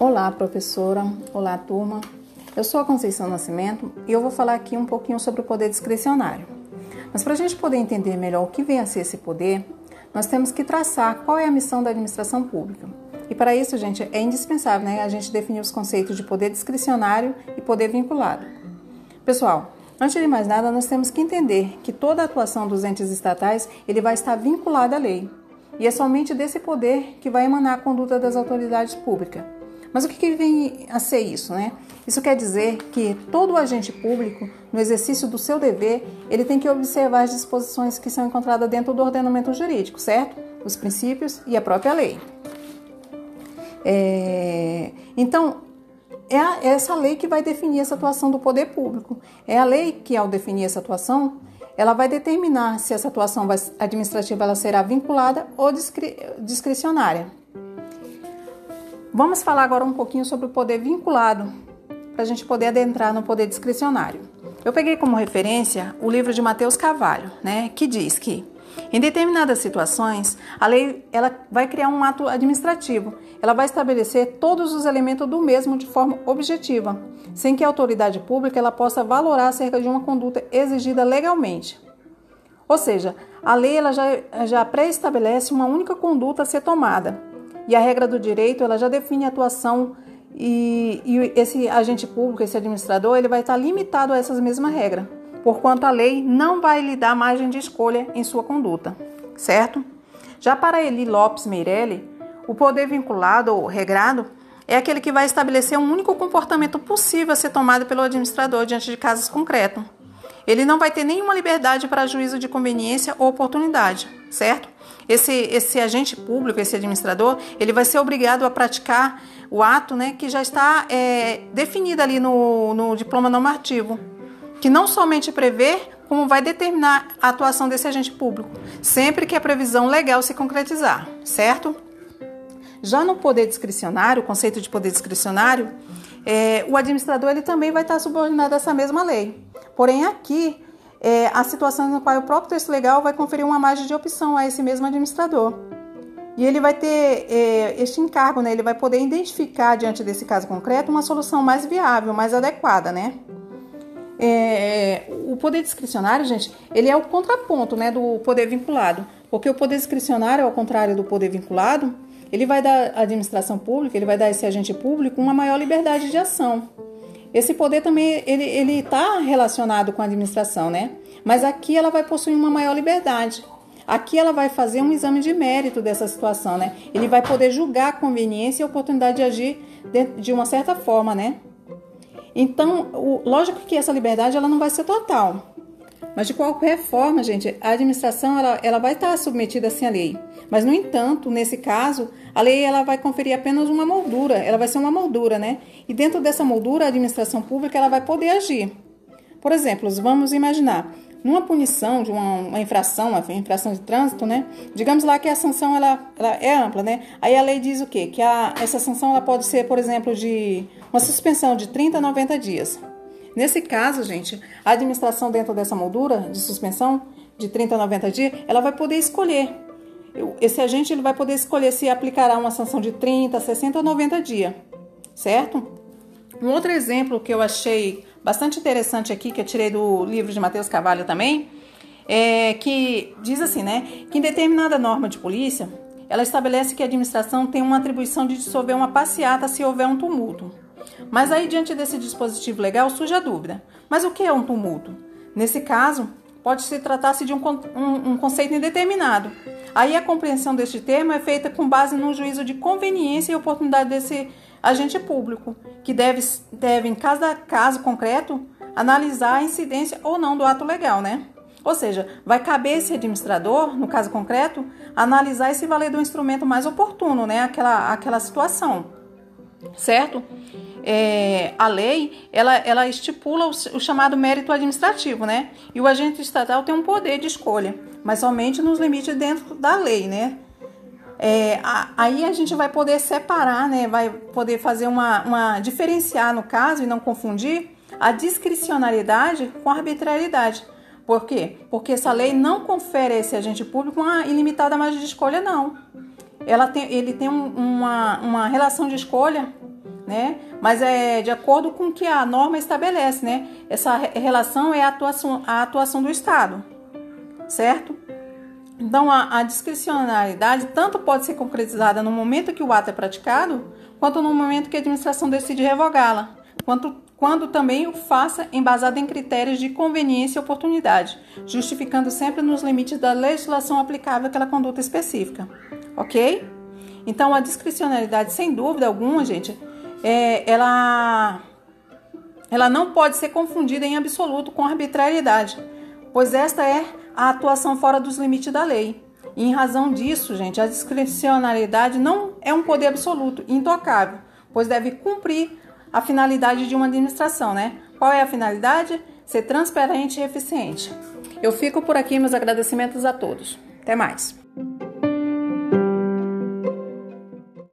Olá, professora. Olá, turma. Eu sou a Conceição Nascimento e eu vou falar aqui um pouquinho sobre o poder discricionário. Mas para a gente poder entender melhor o que vem a ser esse poder, nós temos que traçar qual é a missão da administração pública. E para isso, gente, é indispensável né, a gente definir os conceitos de poder discricionário e poder vinculado. Pessoal, antes de mais nada, nós temos que entender que toda a atuação dos entes estatais ele vai estar vinculada à lei. E é somente desse poder que vai emanar a conduta das autoridades públicas. Mas o que vem a ser isso, né? Isso quer dizer que todo agente público, no exercício do seu dever, ele tem que observar as disposições que são encontradas dentro do ordenamento jurídico, certo? Os princípios e a própria lei. É... Então, é essa lei que vai definir essa atuação do poder público. É a lei que, ao definir essa atuação, ela vai determinar se essa atuação administrativa ela será vinculada ou discre discricionária. Vamos falar agora um pouquinho sobre o poder vinculado, para a gente poder adentrar no poder discricionário. Eu peguei como referência o livro de Mateus Carvalho, né, que diz que em determinadas situações, a lei ela vai criar um ato administrativo. Ela vai estabelecer todos os elementos do mesmo de forma objetiva, sem que a autoridade pública ela possa valorar acerca de uma conduta exigida legalmente. Ou seja, a lei ela já, já pré-estabelece uma única conduta a ser tomada. E a regra do direito ela já define a atuação e, e esse agente público, esse administrador, ele vai estar limitado a essas mesmas regras porquanto a lei não vai lhe dar margem de escolha em sua conduta, certo? Já para Eli Lopes Meirelli, o poder vinculado ou regrado é aquele que vai estabelecer um único comportamento possível a ser tomado pelo administrador diante de casos concretos. Ele não vai ter nenhuma liberdade para juízo de conveniência ou oportunidade, certo? Esse, esse agente público, esse administrador, ele vai ser obrigado a praticar o ato né, que já está é, definido ali no, no diploma normativo, que não somente prevê, como vai determinar a atuação desse agente público, sempre que a previsão legal se concretizar, certo? Já no poder discricionário, o conceito de poder discricionário, é, o administrador ele também vai estar subordinado a essa mesma lei. Porém, aqui, é, a situação na qual o próprio texto legal vai conferir uma margem de opção a esse mesmo administrador. E ele vai ter é, este encargo, né? ele vai poder identificar, diante desse caso concreto, uma solução mais viável, mais adequada, né? É, o poder discricionário, gente, ele é o contraponto né, do poder vinculado. Porque o poder discricionário, ao contrário do poder vinculado, ele vai dar à administração pública, ele vai dar a esse agente público uma maior liberdade de ação. Esse poder também ele está relacionado com a administração, né? Mas aqui ela vai possuir uma maior liberdade. Aqui ela vai fazer um exame de mérito dessa situação, né? Ele vai poder julgar a conveniência e a oportunidade de agir de, de uma certa forma, né? Então, o, lógico que essa liberdade ela não vai ser total. Mas de qualquer forma, gente, a administração ela, ela vai estar submetida assim à lei. Mas no entanto, nesse caso, a lei ela vai conferir apenas uma moldura, ela vai ser uma moldura, né? E dentro dessa moldura, a administração pública ela vai poder agir. Por exemplo, vamos imaginar numa punição de uma, uma, infração, uma infração de trânsito, né? Digamos lá que a sanção ela, ela é ampla, né? Aí a lei diz o quê? Que a, essa sanção ela pode ser, por exemplo, de uma suspensão de 30 a 90 dias. Nesse caso, gente, a administração dentro dessa moldura de suspensão de 30 a 90 dias, ela vai poder escolher. Esse agente ele vai poder escolher se aplicará uma sanção de 30, 60 ou 90 dias, certo? Um outro exemplo que eu achei bastante interessante aqui, que eu tirei do livro de Mateus Carvalho também, é que diz assim, né, que em determinada norma de polícia, ela estabelece que a administração tem uma atribuição de dissolver uma passeata se houver um tumulto. Mas aí, diante desse dispositivo legal, surge a dúvida: mas o que é um tumulto? Nesse caso, pode se tratar-se de um, um, um, conceito indeterminado. Aí a compreensão deste termo é feita com base no juízo de conveniência e oportunidade desse agente público, que deve, deve em cada caso concreto, analisar a incidência ou não do ato legal, né? Ou seja, vai caber esse administrador, no caso concreto, analisar e se valer do instrumento mais oportuno, né? Aquela, aquela situação, certo? É, a lei, ela, ela estipula o, o, chamado mérito administrativo, né? E o agente estatal tem um poder de escolha, mas somente nos limites dentro da lei, né? É, a, aí a gente vai poder separar, né? Vai poder fazer uma, uma diferenciar no caso e não confundir a discricionariedade com a arbitrariedade. Por quê? Porque essa lei não confere a esse agente público uma ilimitada margem de escolha, não. Ela tem, ele tem um, uma, uma relação de escolha né? Mas é de acordo com o que a norma estabelece, né? Essa relação é a atuação, a atuação do Estado, certo? Então, a, a discricionalidade tanto pode ser concretizada no momento que o ato é praticado, quanto no momento que a administração decide revogá-la, quanto quando também o faça embasado em critérios de conveniência e oportunidade, justificando sempre nos limites da legislação aplicável àquela conduta específica. Ok? Então, a discricionalidade, sem dúvida alguma, gente, é, ela, ela não pode ser confundida em absoluto com arbitrariedade, pois esta é a atuação fora dos limites da lei. E em razão disso, gente, a discricionalidade não é um poder absoluto, intocável, pois deve cumprir a finalidade de uma administração, né? Qual é a finalidade? Ser transparente e eficiente. Eu fico por aqui, meus agradecimentos a todos. Até mais.